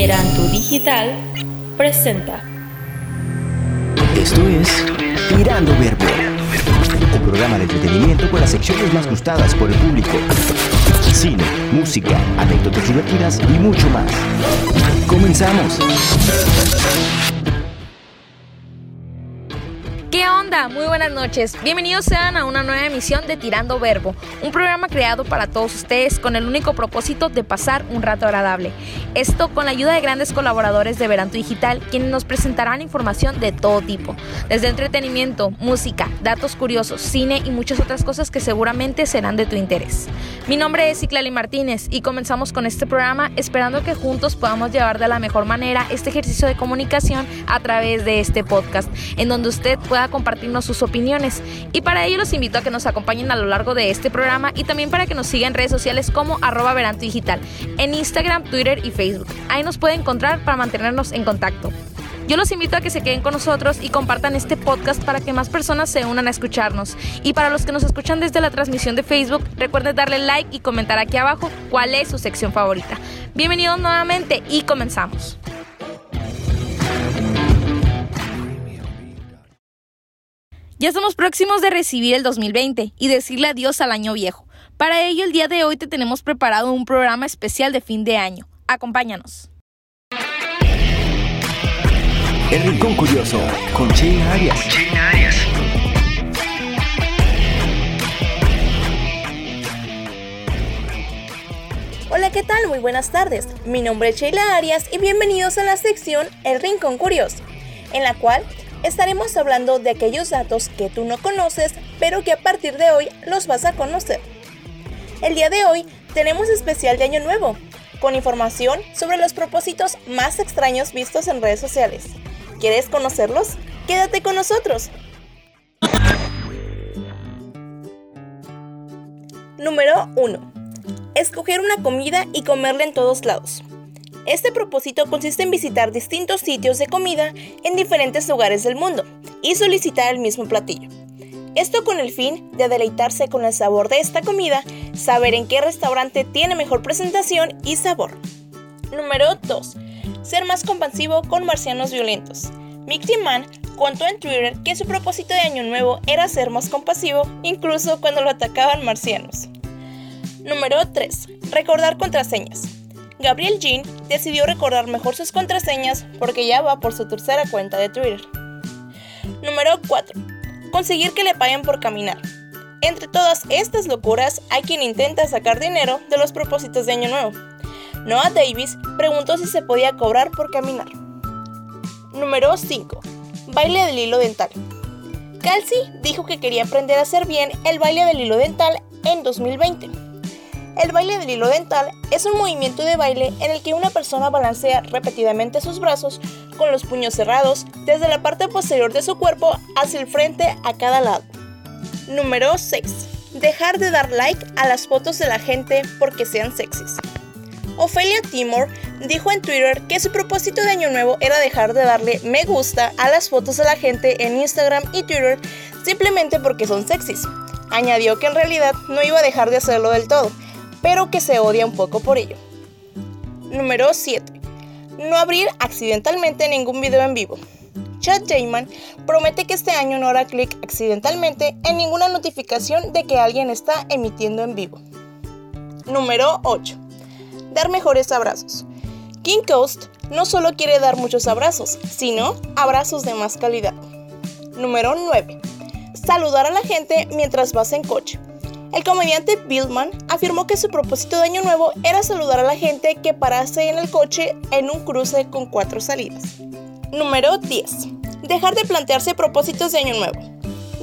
Verantu Digital presenta. Esto es Tirando Verbo, un programa de entretenimiento con las secciones más gustadas por el público. Cine, música, anécdotas divertidas y mucho más. Comenzamos. ¿Qué onda? Muy buenas noches. Bienvenidos sean a una nueva emisión de Tirando Verbo, un programa creado para todos ustedes con el único propósito de pasar un rato agradable. Esto con la ayuda de grandes colaboradores de Veranto Digital, quienes nos presentarán información de todo tipo, desde entretenimiento, música, datos curiosos, cine y muchas otras cosas que seguramente serán de tu interés. Mi nombre es Ciclali Martínez y comenzamos con este programa esperando que juntos podamos llevar de la mejor manera este ejercicio de comunicación a través de este podcast, en donde usted pueda sus opiniones. Y para ello los invito a que nos acompañen a lo largo de este programa y también para que nos sigan en redes sociales como arroba Veranto Digital, en Instagram, Twitter y Facebook. Ahí nos puede encontrar para mantenernos en contacto. Yo los invito a que se queden con nosotros y compartan este podcast para que más personas se unan a escucharnos. Y para los que nos escuchan desde la transmisión de Facebook, recuerden darle like y comentar aquí abajo cuál es su sección favorita. Bienvenidos nuevamente y comenzamos. Ya estamos próximos de recibir el 2020 y decirle adiós al año viejo. Para ello, el día de hoy te tenemos preparado un programa especial de fin de año. Acompáñanos. El Rincón Curioso con Sheila Arias. Hola, ¿qué tal? Muy buenas tardes. Mi nombre es Sheila Arias y bienvenidos a la sección El Rincón Curioso, en la cual estaremos hablando de aquellos datos que tú no conoces, pero que a partir de hoy los vas a conocer. El día de hoy tenemos especial de Año Nuevo, con información sobre los propósitos más extraños vistos en redes sociales. ¿Quieres conocerlos? Quédate con nosotros. Número 1. Escoger una comida y comerla en todos lados. Este propósito consiste en visitar distintos sitios de comida en diferentes lugares del mundo y solicitar el mismo platillo. Esto con el fin de deleitarse con el sabor de esta comida, saber en qué restaurante tiene mejor presentación y sabor. Número 2. Ser más compasivo con marcianos violentos. Mickey Man contó en Twitter que su propósito de año nuevo era ser más compasivo, incluso cuando lo atacaban marcianos. Número 3. Recordar contraseñas. Gabriel Jean decidió recordar mejor sus contraseñas porque ya va por su tercera cuenta de Twitter. Número 4. Conseguir que le paguen por caminar. Entre todas estas locuras hay quien intenta sacar dinero de los propósitos de Año Nuevo. Noah Davis preguntó si se podía cobrar por caminar. Número 5. Baile del hilo dental. Kelsey dijo que quería aprender a hacer bien el baile del hilo dental en 2020. El baile del hilo dental es un movimiento de baile en el que una persona balancea repetidamente sus brazos con los puños cerrados desde la parte posterior de su cuerpo hacia el frente a cada lado. Número 6. Dejar de dar like a las fotos de la gente porque sean sexys. Ophelia Timor dijo en Twitter que su propósito de año nuevo era dejar de darle me gusta a las fotos de la gente en Instagram y Twitter simplemente porque son sexys. Añadió que en realidad no iba a dejar de hacerlo del todo, pero que se odia un poco por ello. Número 7. No abrir accidentalmente ningún video en vivo. Chad Jayman promete que este año no hará clic accidentalmente en ninguna notificación de que alguien está emitiendo en vivo. Número 8. Dar mejores abrazos. King Coast no solo quiere dar muchos abrazos, sino abrazos de más calidad. Número 9. Saludar a la gente mientras vas en coche. El comediante Billman afirmó que su propósito de año nuevo era saludar a la gente que parase en el coche en un cruce con cuatro salidas. Número 10. Dejar de plantearse propósitos de año nuevo.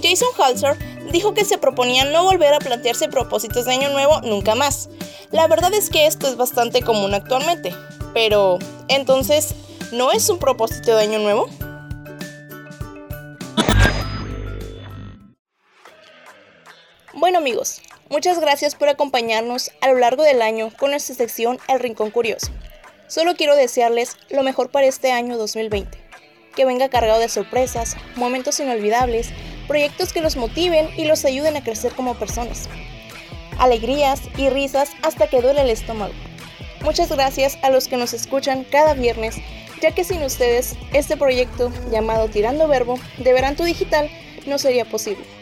Jason Halser dijo que se proponía no volver a plantearse propósitos de año nuevo nunca más. La verdad es que esto es bastante común actualmente, pero entonces, ¿no es un propósito de año nuevo? Bueno amigos, muchas gracias por acompañarnos a lo largo del año con nuestra sección El Rincón Curioso. Solo quiero desearles lo mejor para este año 2020, que venga cargado de sorpresas, momentos inolvidables, proyectos que los motiven y los ayuden a crecer como personas, alegrías y risas hasta que duele el estómago. Muchas gracias a los que nos escuchan cada viernes, ya que sin ustedes este proyecto llamado Tirando Verbo de Veranto Digital no sería posible.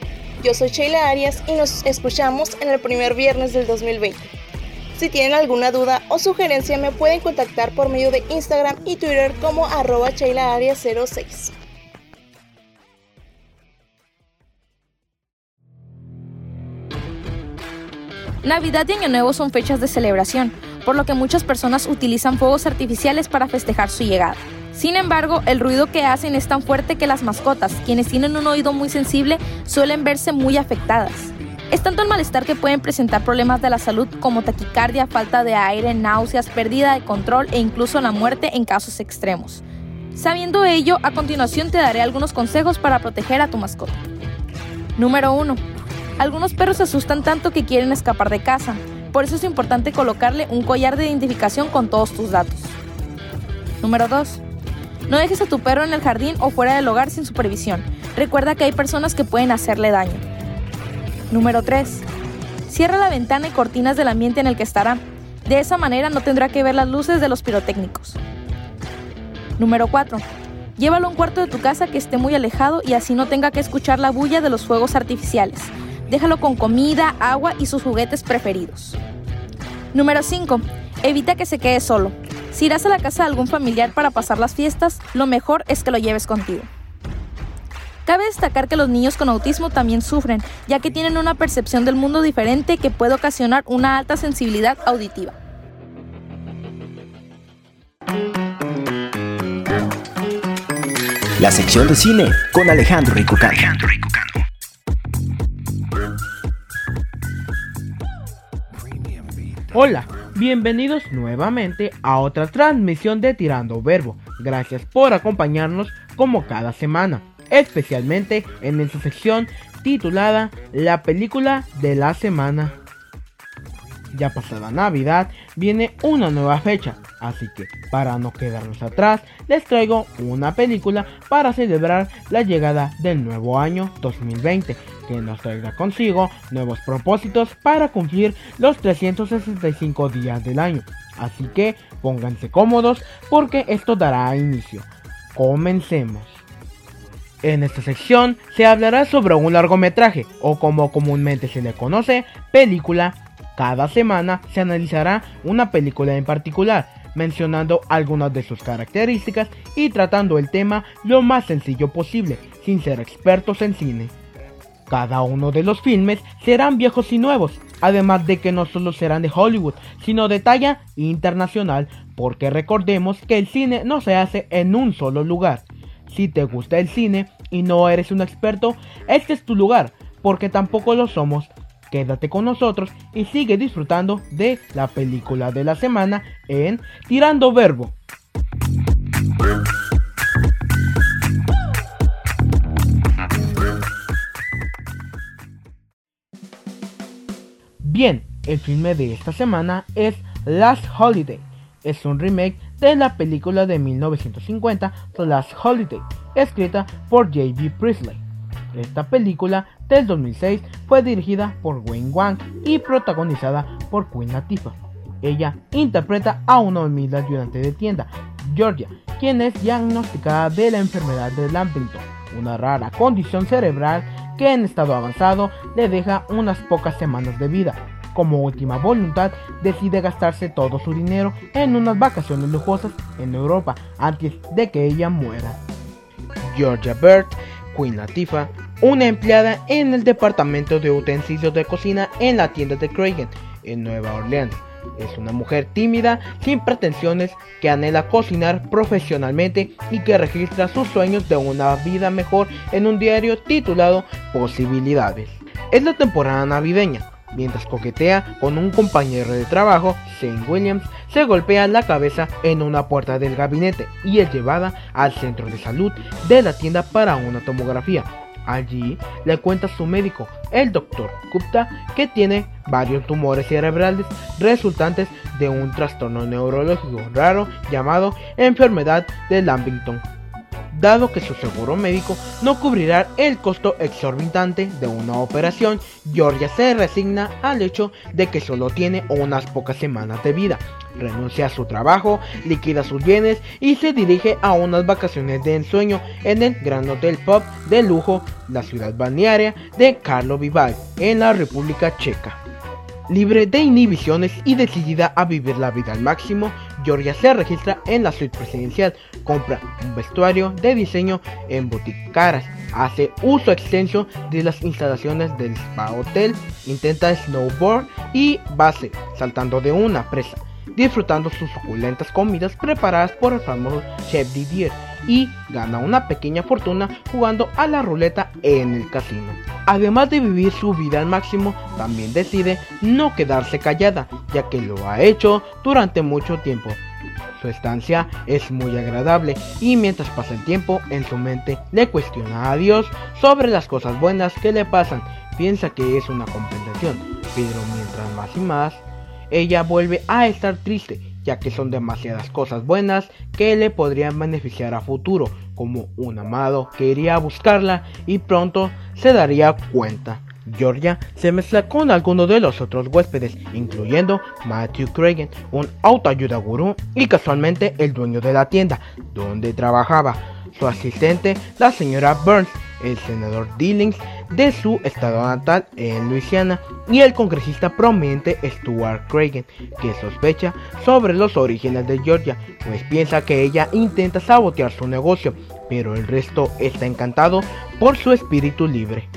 Yo soy Sheila Arias y nos escuchamos en el primer viernes del 2020. Si tienen alguna duda o sugerencia me pueden contactar por medio de Instagram y Twitter como arroba 06 Navidad y Año Nuevo son fechas de celebración, por lo que muchas personas utilizan fuegos artificiales para festejar su llegada. Sin embargo, el ruido que hacen es tan fuerte que las mascotas, quienes tienen un oído muy sensible, suelen verse muy afectadas. Es tanto el malestar que pueden presentar problemas de la salud como taquicardia, falta de aire, náuseas, pérdida de control e incluso la muerte en casos extremos. Sabiendo ello, a continuación te daré algunos consejos para proteger a tu mascota. Número 1. Algunos perros se asustan tanto que quieren escapar de casa, por eso es importante colocarle un collar de identificación con todos tus datos. Número 2. No dejes a tu perro en el jardín o fuera del hogar sin supervisión. Recuerda que hay personas que pueden hacerle daño. Número 3. Cierra la ventana y cortinas del ambiente en el que estará. De esa manera no tendrá que ver las luces de los pirotécnicos. Número 4. Llévalo a un cuarto de tu casa que esté muy alejado y así no tenga que escuchar la bulla de los fuegos artificiales. Déjalo con comida, agua y sus juguetes preferidos. Número 5. Evita que se quede solo. Si irás a la casa de algún familiar para pasar las fiestas, lo mejor es que lo lleves contigo. Cabe destacar que los niños con autismo también sufren, ya que tienen una percepción del mundo diferente que puede ocasionar una alta sensibilidad auditiva. La sección de cine con Alejandro Ricucano. Hola, bienvenidos nuevamente a otra transmisión de Tirando Verbo. Gracias por acompañarnos como cada semana, especialmente en esta sección titulada La película de la semana. Ya pasada Navidad viene una nueva fecha, así que para no quedarnos atrás les traigo una película para celebrar la llegada del nuevo año 2020 que nos traiga consigo nuevos propósitos para cumplir los 365 días del año. Así que pónganse cómodos porque esto dará inicio. Comencemos. En esta sección se hablará sobre un largometraje o como comúnmente se le conoce, película. Cada semana se analizará una película en particular, mencionando algunas de sus características y tratando el tema lo más sencillo posible, sin ser expertos en cine. Cada uno de los filmes serán viejos y nuevos, además de que no solo serán de Hollywood, sino de talla internacional, porque recordemos que el cine no se hace en un solo lugar. Si te gusta el cine y no eres un experto, este es tu lugar, porque tampoco lo somos. Quédate con nosotros y sigue disfrutando de la película de la semana en Tirando Verbo. Bien, el filme de esta semana es Last Holiday. Es un remake de la película de 1950 The Last Holiday, escrita por J.B. Priestley. Esta película del 2006 fue dirigida por Wayne Wang y protagonizada por Queen Latifah. Ella interpreta a una humilde ayudante de tienda, Georgia, quien es diagnosticada de la enfermedad de Lambington, una rara condición cerebral que en estado avanzado le deja unas pocas semanas de vida. Como última voluntad, decide gastarse todo su dinero en unas vacaciones lujosas en Europa antes de que ella muera. Georgia Bird, Queen Latifah, una empleada en el departamento de utensilios de cocina en la tienda de Cragen, en Nueva Orleans. Es una mujer tímida, sin pretensiones, que anhela cocinar profesionalmente y que registra sus sueños de una vida mejor en un diario titulado Posibilidades. Es la temporada navideña. Mientras coquetea con un compañero de trabajo, Shane Williams se golpea la cabeza en una puerta del gabinete y es llevada al centro de salud de la tienda para una tomografía. Allí le cuenta a su médico, el doctor Gupta, que tiene varios tumores cerebrales resultantes de un trastorno neurológico raro llamado enfermedad de Lambington. Dado que su seguro médico no cubrirá el costo exorbitante de una operación, Georgia se resigna al hecho de que solo tiene unas pocas semanas de vida. Renuncia a su trabajo, liquida sus bienes y se dirige a unas vacaciones de ensueño en el Gran Hotel Pub de lujo, la ciudad balnearia de Carlo Vival, en la República Checa. Libre de inhibiciones y decidida a vivir la vida al máximo, Georgia se registra en la suite presidencial, compra un vestuario de diseño en boutique caras, hace uso extenso de las instalaciones del spa hotel, intenta snowboard y base, saltando de una presa, disfrutando sus suculentas comidas preparadas por el famoso chef Didier y gana una pequeña fortuna jugando a la ruleta en el casino. Además de vivir su vida al máximo, también decide no quedarse callada, ya que lo ha hecho durante mucho tiempo. Su estancia es muy agradable y mientras pasa el tiempo en su mente le cuestiona a Dios sobre las cosas buenas que le pasan. Piensa que es una compensación, pero mientras más y más, ella vuelve a estar triste ya que son demasiadas cosas buenas que le podrían beneficiar a futuro, como un amado que iría a buscarla y pronto se daría cuenta. Georgia se mezcla con algunos de los otros huéspedes, incluyendo Matthew Cragen, un autoayuda gurú y casualmente el dueño de la tienda donde trabajaba, su asistente, la señora Burns, el senador Dillings de su estado natal en Luisiana y el congresista prominente Stuart Cragen, que sospecha sobre los orígenes de Georgia, pues piensa que ella intenta sabotear su negocio, pero el resto está encantado por su espíritu libre.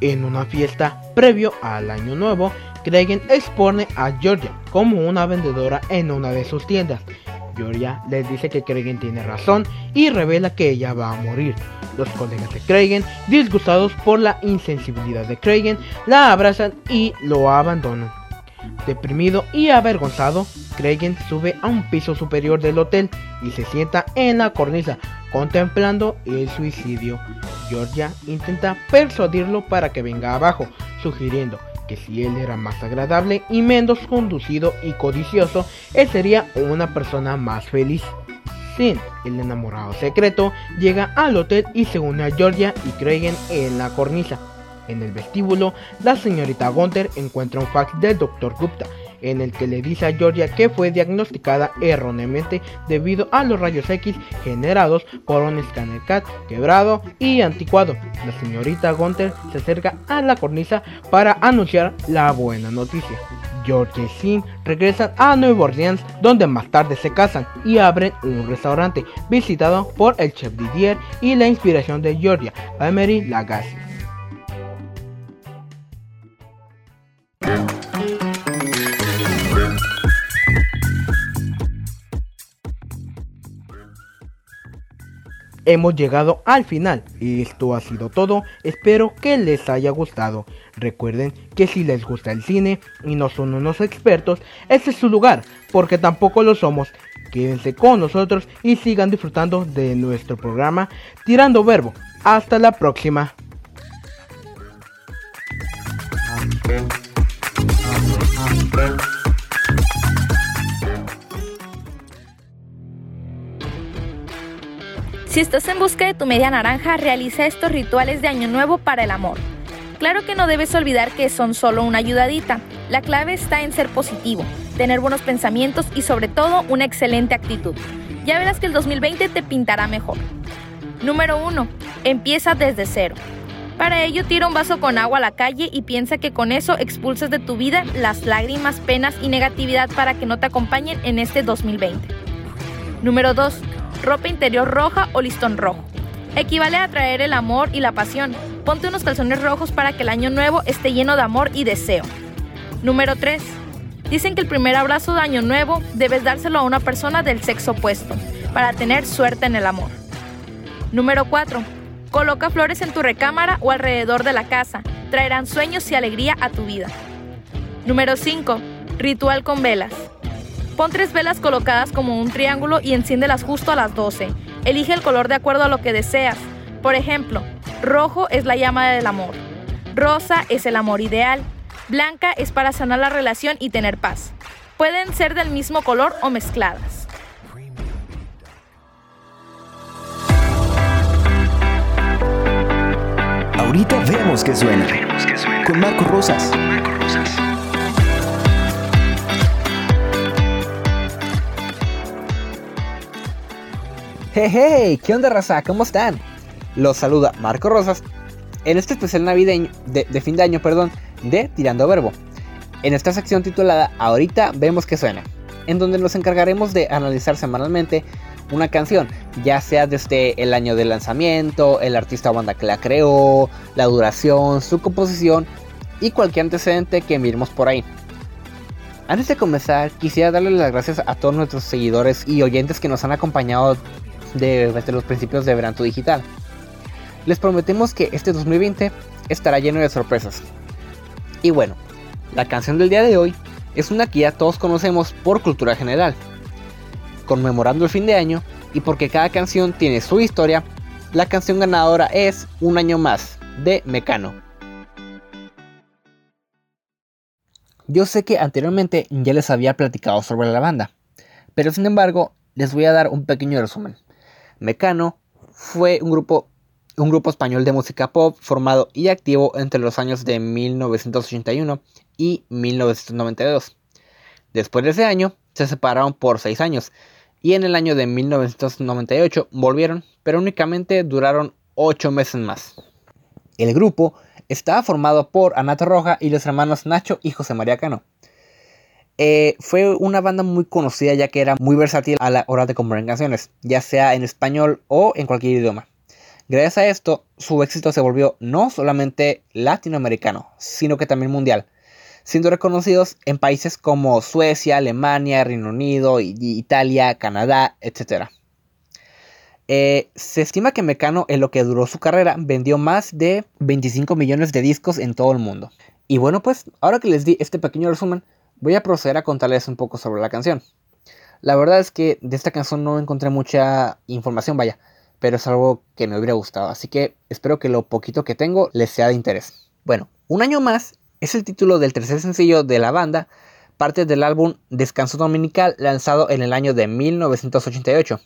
En una fiesta previo al año nuevo, Cragen expone a Georgia como una vendedora en una de sus tiendas. Georgia les dice que Cragen tiene razón y revela que ella va a morir. Los colegas de Cragen, disgustados por la insensibilidad de Cragen, la abrazan y lo abandonan. Deprimido y avergonzado, Cragen sube a un piso superior del hotel y se sienta en la cornisa contemplando el suicidio. Georgia intenta persuadirlo para que venga abajo, sugiriendo que si él era más agradable y menos conducido y codicioso, él sería una persona más feliz. Sin, el enamorado secreto, llega al hotel y se une a Georgia y Cragen en la cornisa. En el vestíbulo, la señorita Gunther encuentra un fax del Dr. Gupta, en el que le dice a Georgia que fue diagnosticada erróneamente debido a los rayos X generados por un escáner CAT quebrado y anticuado. La señorita Gunther se acerca a la cornisa para anunciar la buena noticia. George y Sin regresan a Nueva Orleans donde más tarde se casan y abren un restaurante visitado por el chef Didier y la inspiración de Georgia, Emery Lagasse. Hemos llegado al final y esto ha sido todo. Espero que les haya gustado. Recuerden que si les gusta el cine y no son unos expertos, ese es su lugar, porque tampoco lo somos. Quédense con nosotros y sigan disfrutando de nuestro programa Tirando Verbo. Hasta la próxima. Si estás en busca de tu media naranja, realiza estos rituales de Año Nuevo para el amor. Claro que no debes olvidar que son solo una ayudadita. La clave está en ser positivo, tener buenos pensamientos y sobre todo una excelente actitud. Ya verás que el 2020 te pintará mejor. Número 1. Empieza desde cero. Para ello tira un vaso con agua a la calle y piensa que con eso expulsas de tu vida las lágrimas, penas y negatividad para que no te acompañen en este 2020. Número 2 ropa interior roja o listón rojo. Equivale a traer el amor y la pasión. Ponte unos calzones rojos para que el año nuevo esté lleno de amor y deseo. Número 3. Dicen que el primer abrazo de año nuevo debes dárselo a una persona del sexo opuesto, para tener suerte en el amor. Número 4. Coloca flores en tu recámara o alrededor de la casa. Traerán sueños y alegría a tu vida. Número 5. Ritual con velas. Pon tres velas colocadas como un triángulo y enciéndelas justo a las 12. Elige el color de acuerdo a lo que deseas. Por ejemplo, rojo es la llama del amor. Rosa es el amor ideal. Blanca es para sanar la relación y tener paz. Pueden ser del mismo color o mezcladas. Ahorita vemos que suena. Con Marco Rosas. Hey, hey, ¿qué onda raza? ¿Cómo están? Los saluda Marco Rosas en este especial navideño, de, fin de año, perdón, de Tirando Verbo. En esta sección titulada Ahorita vemos que suena, en donde nos encargaremos de analizar semanalmente una canción, ya sea desde el año de lanzamiento, el artista o banda que la creó, la duración, su composición y cualquier antecedente que miremos por ahí. Antes de comenzar, quisiera darle las gracias a todos nuestros seguidores y oyentes que nos han acompañado desde los principios de Veranto Digital. Les prometemos que este 2020 estará lleno de sorpresas. Y bueno, la canción del día de hoy es una que ya todos conocemos por cultura general. Conmemorando el fin de año y porque cada canción tiene su historia, la canción ganadora es Un año más de Mecano. Yo sé que anteriormente ya les había platicado sobre la banda, pero sin embargo les voy a dar un pequeño resumen. Mecano fue un grupo, un grupo español de música pop formado y activo entre los años de 1981 y 1992. Después de ese año se separaron por 6 años y en el año de 1998 volvieron, pero únicamente duraron 8 meses más. El grupo estaba formado por Anato Roja y los hermanos Nacho y José María Cano. Eh, fue una banda muy conocida ya que era muy versátil a la hora de componer canciones, ya sea en español o en cualquier idioma. Gracias a esto, su éxito se volvió no solamente latinoamericano, sino que también mundial, siendo reconocidos en países como Suecia, Alemania, Reino Unido, Italia, Canadá, etc. Eh, se estima que Mecano en lo que duró su carrera vendió más de 25 millones de discos en todo el mundo. Y bueno pues, ahora que les di este pequeño resumen, voy a proceder a contarles un poco sobre la canción. La verdad es que de esta canción no encontré mucha información, vaya, pero es algo que me hubiera gustado, así que espero que lo poquito que tengo les sea de interés. Bueno, un año más es el título del tercer sencillo de la banda, parte del álbum Descanso Dominical lanzado en el año de 1988.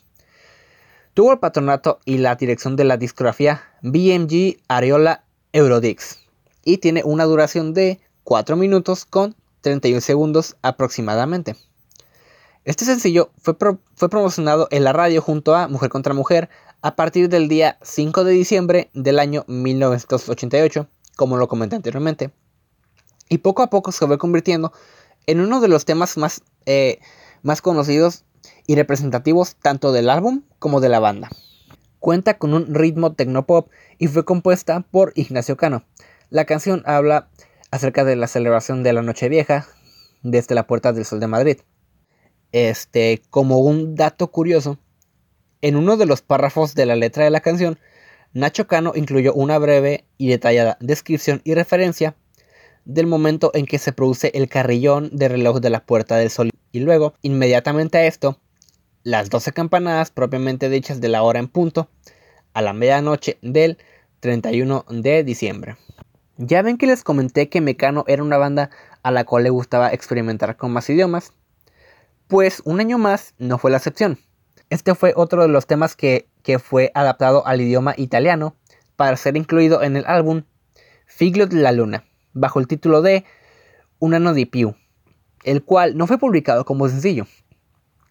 Tuvo el patronato y la dirección de la discografía BMG Areola Eurodix y tiene una duración de 4 minutos con 31 segundos aproximadamente. Este sencillo fue, fue, promocionado en la radio junto a Mujer contra Mujer a partir del día 5 de diciembre del año 1988, como lo comenté anteriormente, y poco a poco se fue convirtiendo en uno de los temas más, eh, más conocidos y representativos tanto del álbum como de la banda. Cuenta con un ritmo tecnopop y fue compuesta por Ignacio Cano. La canción habla acerca de la celebración de la Nochevieja desde la Puerta del Sol de Madrid. Este, como un dato curioso, en uno de los párrafos de la letra de la canción, Nacho Cano incluyó una breve y detallada descripción y referencia del momento en que se produce el carrillón de reloj de la Puerta del Sol y luego, inmediatamente a esto, las 12 campanadas propiamente dichas de la hora en punto a la medianoche del 31 de diciembre. Ya ven que les comenté que Mecano era una banda a la cual le gustaba experimentar con más idiomas. Pues un año más no fue la excepción. Este fue otro de los temas que, que fue adaptado al idioma italiano para ser incluido en el álbum Figlio de la Luna, bajo el título de Un anno di più, el cual no fue publicado como sencillo,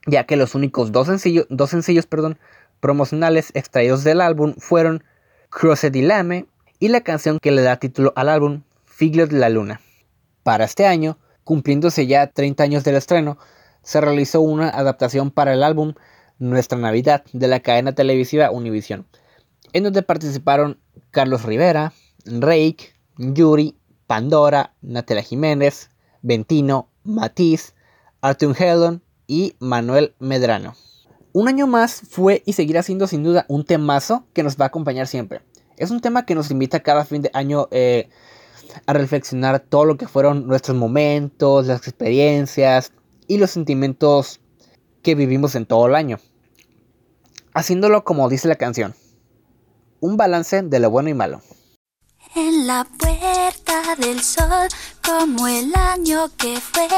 ya que los únicos dos, sencillos, dos sencillos perdón, promocionales extraídos del álbum fueron Croce di Lame y la canción que le da título al álbum, Figlio de la Luna. Para este año, cumpliéndose ya 30 años del estreno, se realizó una adaptación para el álbum Nuestra Navidad de la cadena televisiva Univision, en donde participaron Carlos Rivera, Rake, Yuri, Pandora, Natalia Jiménez, Ventino, Matiz, Arthur Hellon y Manuel Medrano. Un año más fue y seguirá siendo sin duda un temazo que nos va a acompañar siempre. Es un tema que nos invita cada fin de año eh, a reflexionar todo lo que fueron nuestros momentos, las experiencias y los sentimientos que vivimos en todo el año. Haciéndolo como dice la canción. Un balance de lo bueno y malo. En la puerta del sol, como el año que fue,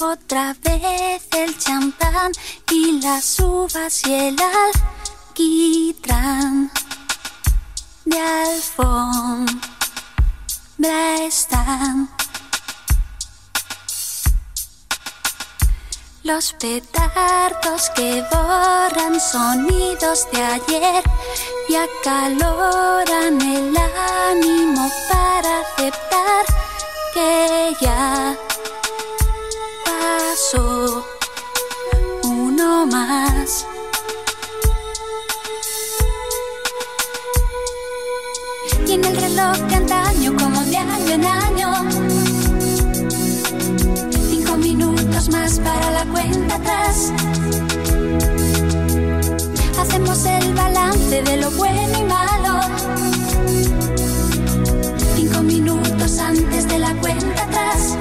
otra vez el champán y las uvas y el alquitrán. De alfombra están. Los petardos que borran sonidos de ayer y acaloran el ánimo para aceptar que ya pasó uno más. De antaño, como de año en año, cinco minutos más para la cuenta atrás. Hacemos el balance de lo bueno y malo. Cinco minutos antes de la cuenta atrás.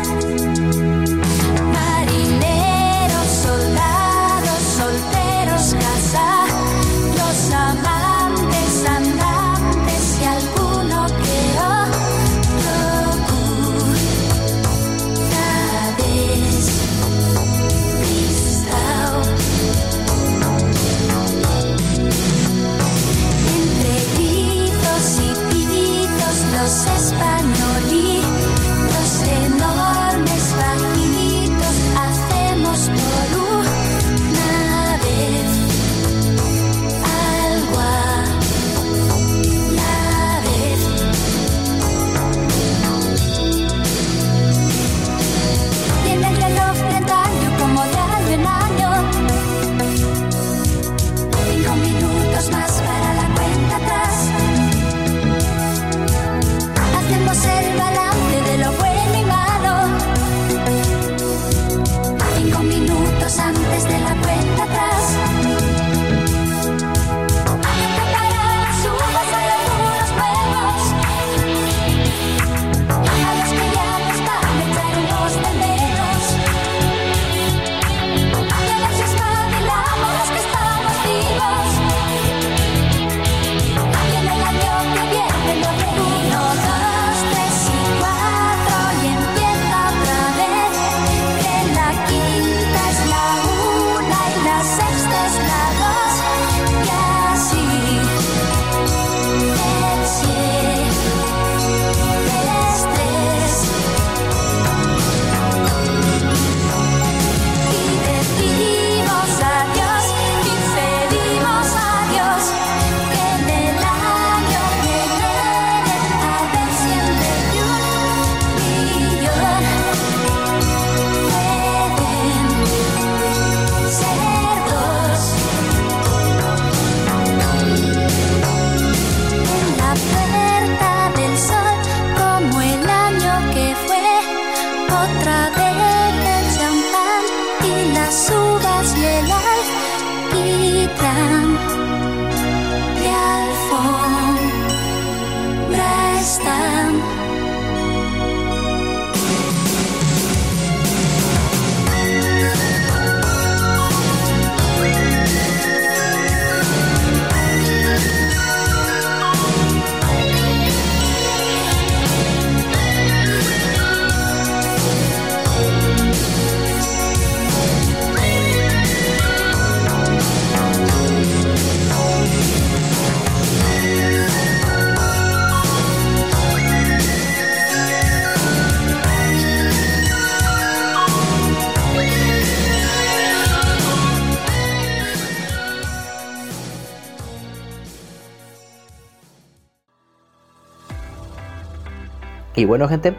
Y bueno gente,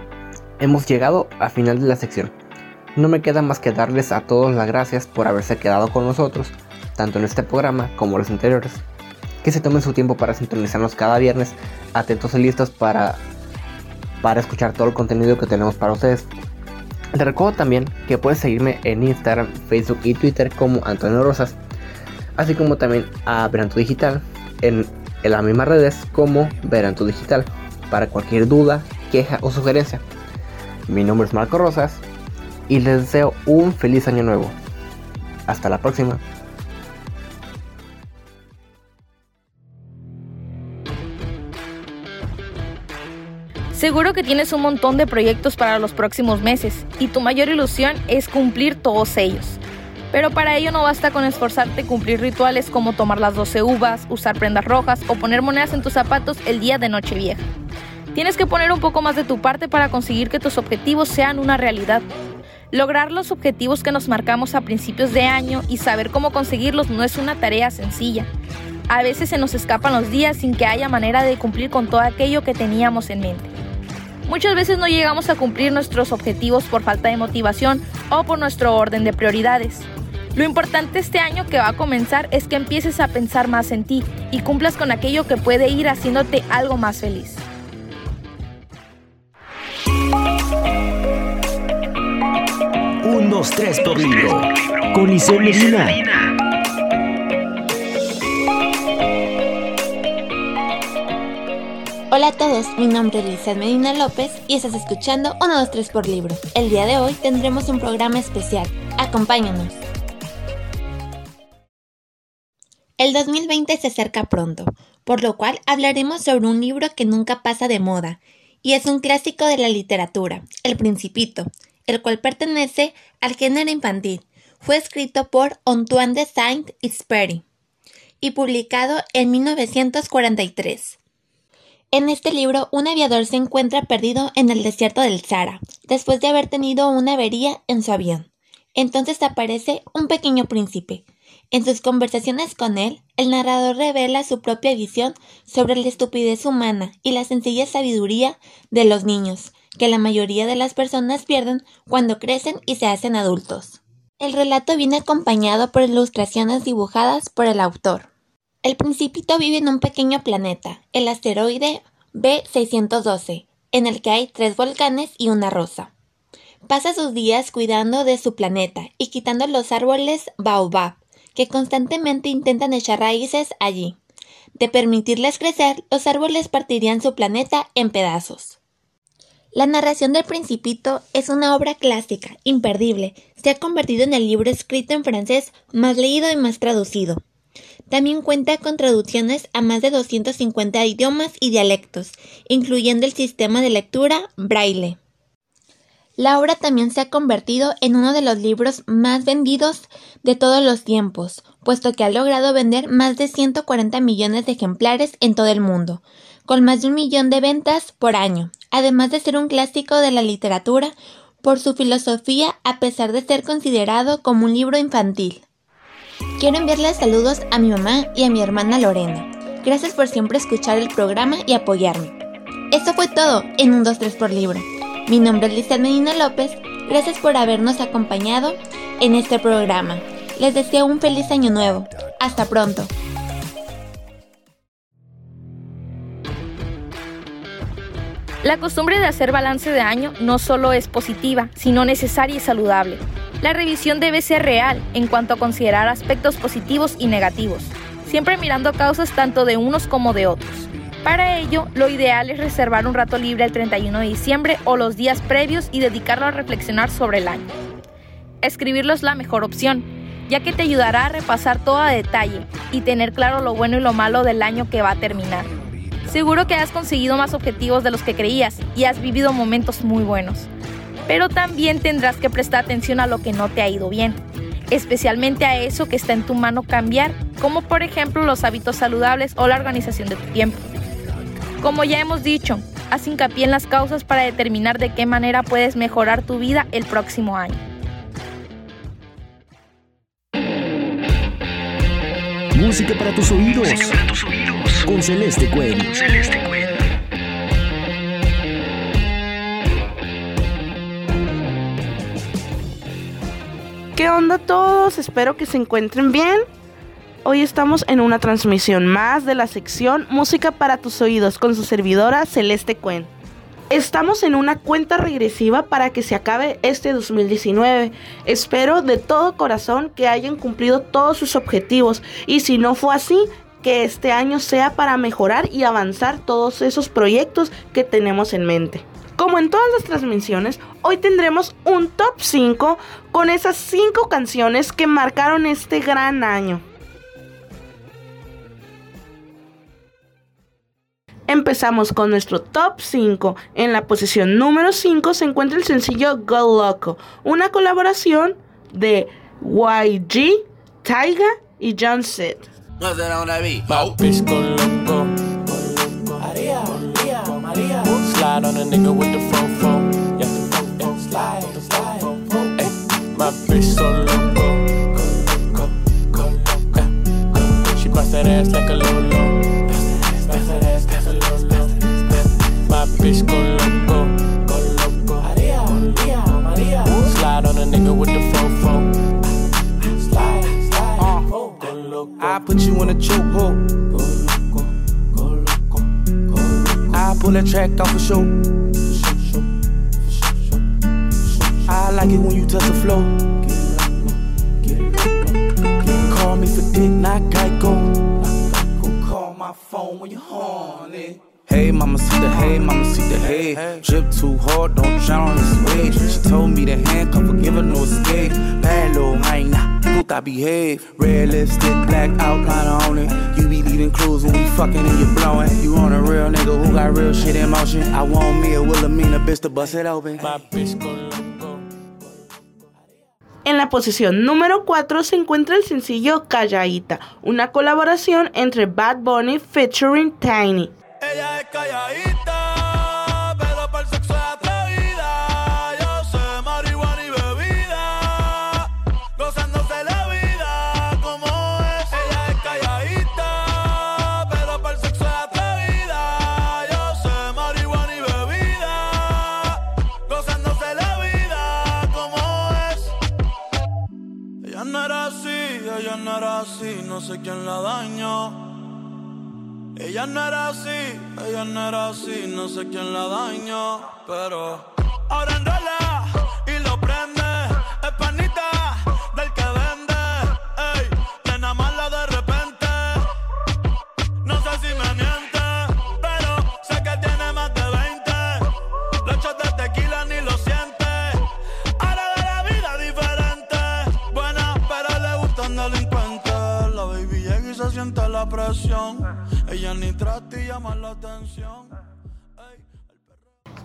hemos llegado al final de la sección. No me queda más que darles a todos las gracias por haberse quedado con nosotros, tanto en este programa como los anteriores. Que se tomen su tiempo para sintonizarnos cada viernes, atentos y listos para, para escuchar todo el contenido que tenemos para ustedes. Te recuerdo también que puedes seguirme en Instagram, Facebook y Twitter como Antonio Rosas, así como también a Veranto Digital en, en las mismas redes como Veranto Digital para cualquier duda, queja o sugerencia. Mi nombre es Marco Rosas y les deseo un feliz año nuevo. Hasta la próxima. Seguro que tienes un montón de proyectos para los próximos meses y tu mayor ilusión es cumplir todos ellos. Pero para ello no basta con esforzarte cumplir rituales como tomar las 12 uvas, usar prendas rojas o poner monedas en tus zapatos el día de Nochevieja. Tienes que poner un poco más de tu parte para conseguir que tus objetivos sean una realidad. Lograr los objetivos que nos marcamos a principios de año y saber cómo conseguirlos no es una tarea sencilla. A veces se nos escapan los días sin que haya manera de cumplir con todo aquello que teníamos en mente. Muchas veces no llegamos a cumplir nuestros objetivos por falta de motivación o por nuestro orden de prioridades. Lo importante este año que va a comenzar es que empieces a pensar más en ti y cumplas con aquello que puede ir haciéndote algo más feliz. Un, dos, tres por libro. Con Isel Medina. Hola a todos, mi nombre es Lizeth Medina López y estás escuchando 1, 2, 3 por libro. El día de hoy tendremos un programa especial. Acompáñanos. El 2020 se acerca pronto, por lo cual hablaremos sobre un libro que nunca pasa de moda, y es un clásico de la literatura, El Principito, el cual pertenece al género infantil. Fue escrito por Antoine de Saint-Exupéry y publicado en 1943. En este libro, un aviador se encuentra perdido en el desierto del Sahara, después de haber tenido una avería en su avión. Entonces aparece un pequeño príncipe. En sus conversaciones con él, el narrador revela su propia visión sobre la estupidez humana y la sencilla sabiduría de los niños, que la mayoría de las personas pierden cuando crecen y se hacen adultos. El relato viene acompañado por ilustraciones dibujadas por el autor. El principito vive en un pequeño planeta, el asteroide B612, en el que hay tres volcanes y una rosa. Pasa sus días cuidando de su planeta y quitando los árboles baobab, que constantemente intentan echar raíces allí. De permitirles crecer, los árboles partirían su planeta en pedazos. La narración del Principito es una obra clásica, imperdible. Se ha convertido en el libro escrito en francés más leído y más traducido. También cuenta con traducciones a más de 250 idiomas y dialectos, incluyendo el sistema de lectura braille. La obra también se ha convertido en uno de los libros más vendidos de todos los tiempos, puesto que ha logrado vender más de 140 millones de ejemplares en todo el mundo, con más de un millón de ventas por año, además de ser un clásico de la literatura por su filosofía a pesar de ser considerado como un libro infantil. Quiero enviarles saludos a mi mamá y a mi hermana Lorena. Gracias por siempre escuchar el programa y apoyarme. Esto fue todo en un 2-3 por libro. Mi nombre es Lisa Medina López. Gracias por habernos acompañado en este programa. Les deseo un feliz año nuevo. Hasta pronto. La costumbre de hacer balance de año no solo es positiva, sino necesaria y saludable. La revisión debe ser real en cuanto a considerar aspectos positivos y negativos, siempre mirando causas tanto de unos como de otros. Para ello, lo ideal es reservar un rato libre el 31 de diciembre o los días previos y dedicarlo a reflexionar sobre el año. Escribirlo es la mejor opción, ya que te ayudará a repasar todo a detalle y tener claro lo bueno y lo malo del año que va a terminar. Seguro que has conseguido más objetivos de los que creías y has vivido momentos muy buenos. Pero también tendrás que prestar atención a lo que no te ha ido bien, especialmente a eso que está en tu mano cambiar, como por ejemplo los hábitos saludables o la organización de tu tiempo. Como ya hemos dicho, haz hincapié en las causas para determinar de qué manera puedes mejorar tu vida el próximo año. Música para tus oídos. Con Celeste Cuen. ¿Qué onda todos? Espero que se encuentren bien. Hoy estamos en una transmisión más de la sección Música para tus oídos con su servidora Celeste Cuen. Estamos en una cuenta regresiva para que se acabe este 2019. Espero de todo corazón que hayan cumplido todos sus objetivos y si no fue así, que este año sea para mejorar y avanzar todos esos proyectos que tenemos en mente. Como en todas las transmisiones, hoy tendremos un top 5 con esas 5 canciones que marcaron este gran año. Empezamos con nuestro top 5. En la posición número 5 se encuentra el sencillo Go Loco, una colaboración de YG, Taiga y John Sid. My bitch go loco. Maria, Maria, Maria. Slide on a nigga with the fofo. Yeah, yeah. slide, slide. Ay, eh, my bitch so I want me a Wilhelmina bitch to bust it open. My bitch go loco. En la posición número 4 se encuentra el sencillo Calladita, una colaboración entre Bad Bunny featuring Tiny. Ella es no sé quién la dañó. Ella no era así, ella no era así, no sé quién la dañó, pero ahora y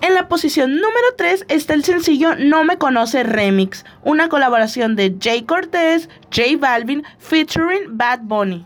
En la posición número 3 está el sencillo No Me Conoce Remix, una colaboración de Jay Cortez, J Balvin featuring Bad Bunny.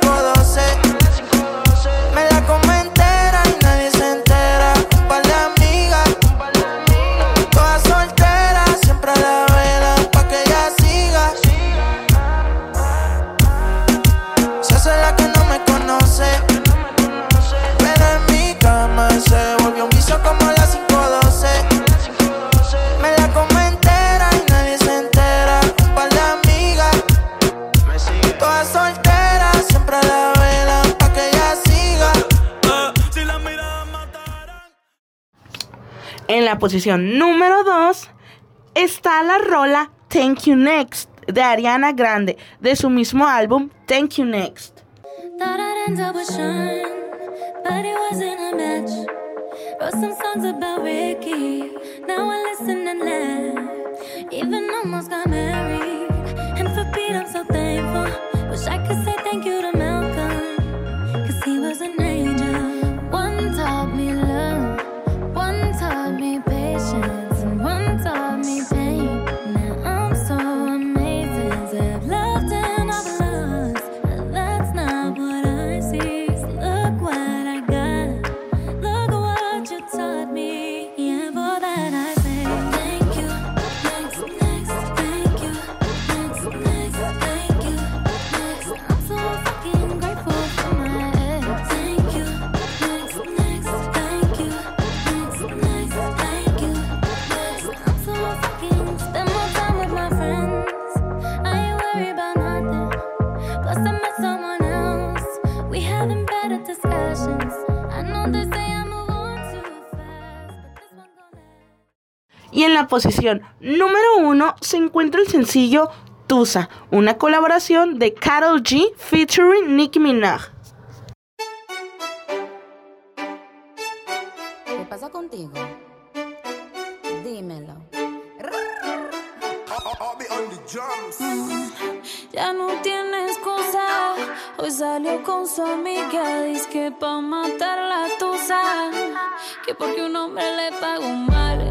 En la posición número 2 está la rola Thank You Next de Ariana Grande, de su mismo álbum Thank You Next. Wrote some songs about Ricky, now I listen and laugh. Even almost got married, and for Pete I'm so thankful. Wish I could say thank you to Malcolm, posición número 1 se encuentra el sencillo Tusa, una colaboración de Karol G featuring Nicki Minaj. ¿Qué pasa contigo? Dímelo. Mm, Ya no tiene excusa. Hoy salió con su amiga. Dice que pa' matar la tusa. Que porque un hombre le pagó mal.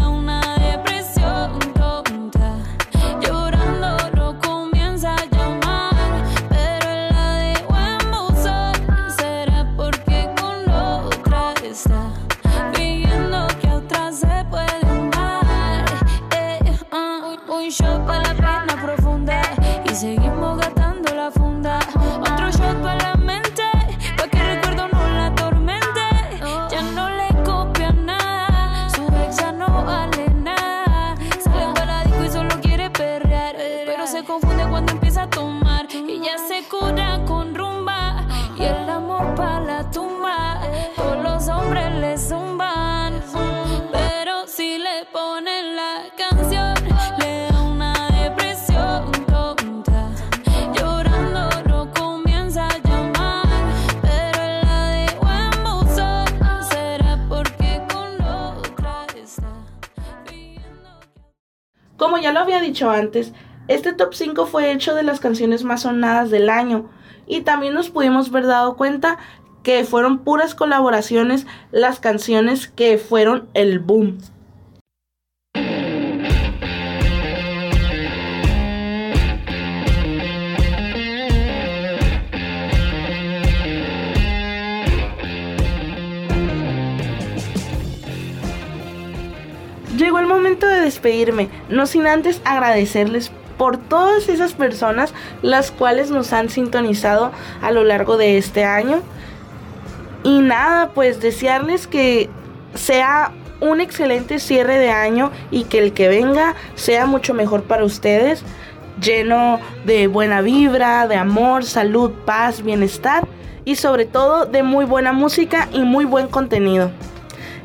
ya lo había dicho antes, este top 5 fue hecho de las canciones más sonadas del año y también nos pudimos ver dado cuenta que fueron puras colaboraciones las canciones que fueron el boom. Llegó el momento de despedirme, no sin antes agradecerles por todas esas personas las cuales nos han sintonizado a lo largo de este año. Y nada, pues desearles que sea un excelente cierre de año y que el que venga sea mucho mejor para ustedes, lleno de buena vibra, de amor, salud, paz, bienestar y sobre todo de muy buena música y muy buen contenido.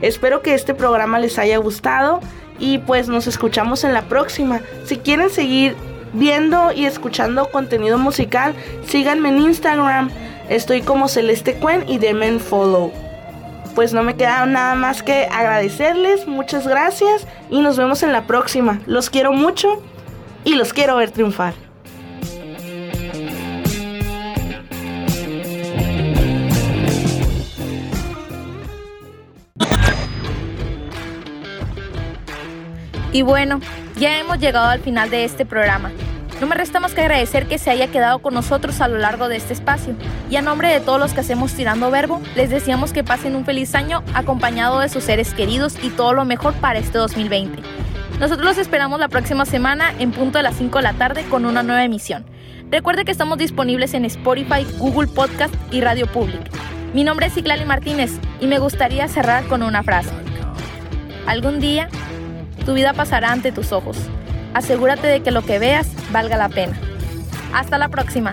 Espero que este programa les haya gustado y pues nos escuchamos en la próxima. Si quieren seguir viendo y escuchando contenido musical, síganme en Instagram. Estoy como Celeste Cuen y denme en follow. Pues no me queda nada más que agradecerles, muchas gracias y nos vemos en la próxima. Los quiero mucho y los quiero ver triunfar. Y bueno, ya hemos llegado al final de este programa. No me resta más que agradecer que se haya quedado con nosotros a lo largo de este espacio. Y a nombre de todos los que hacemos Tirando Verbo, les deseamos que pasen un feliz año acompañado de sus seres queridos y todo lo mejor para este 2020. Nosotros los esperamos la próxima semana en punto de las 5 de la tarde con una nueva emisión. Recuerde que estamos disponibles en Spotify, Google Podcast y Radio Public. Mi nombre es Ciclali Martínez y me gustaría cerrar con una frase. Algún día, tu vida pasará ante tus ojos. Asegúrate de que lo que veas valga la pena. Hasta la próxima.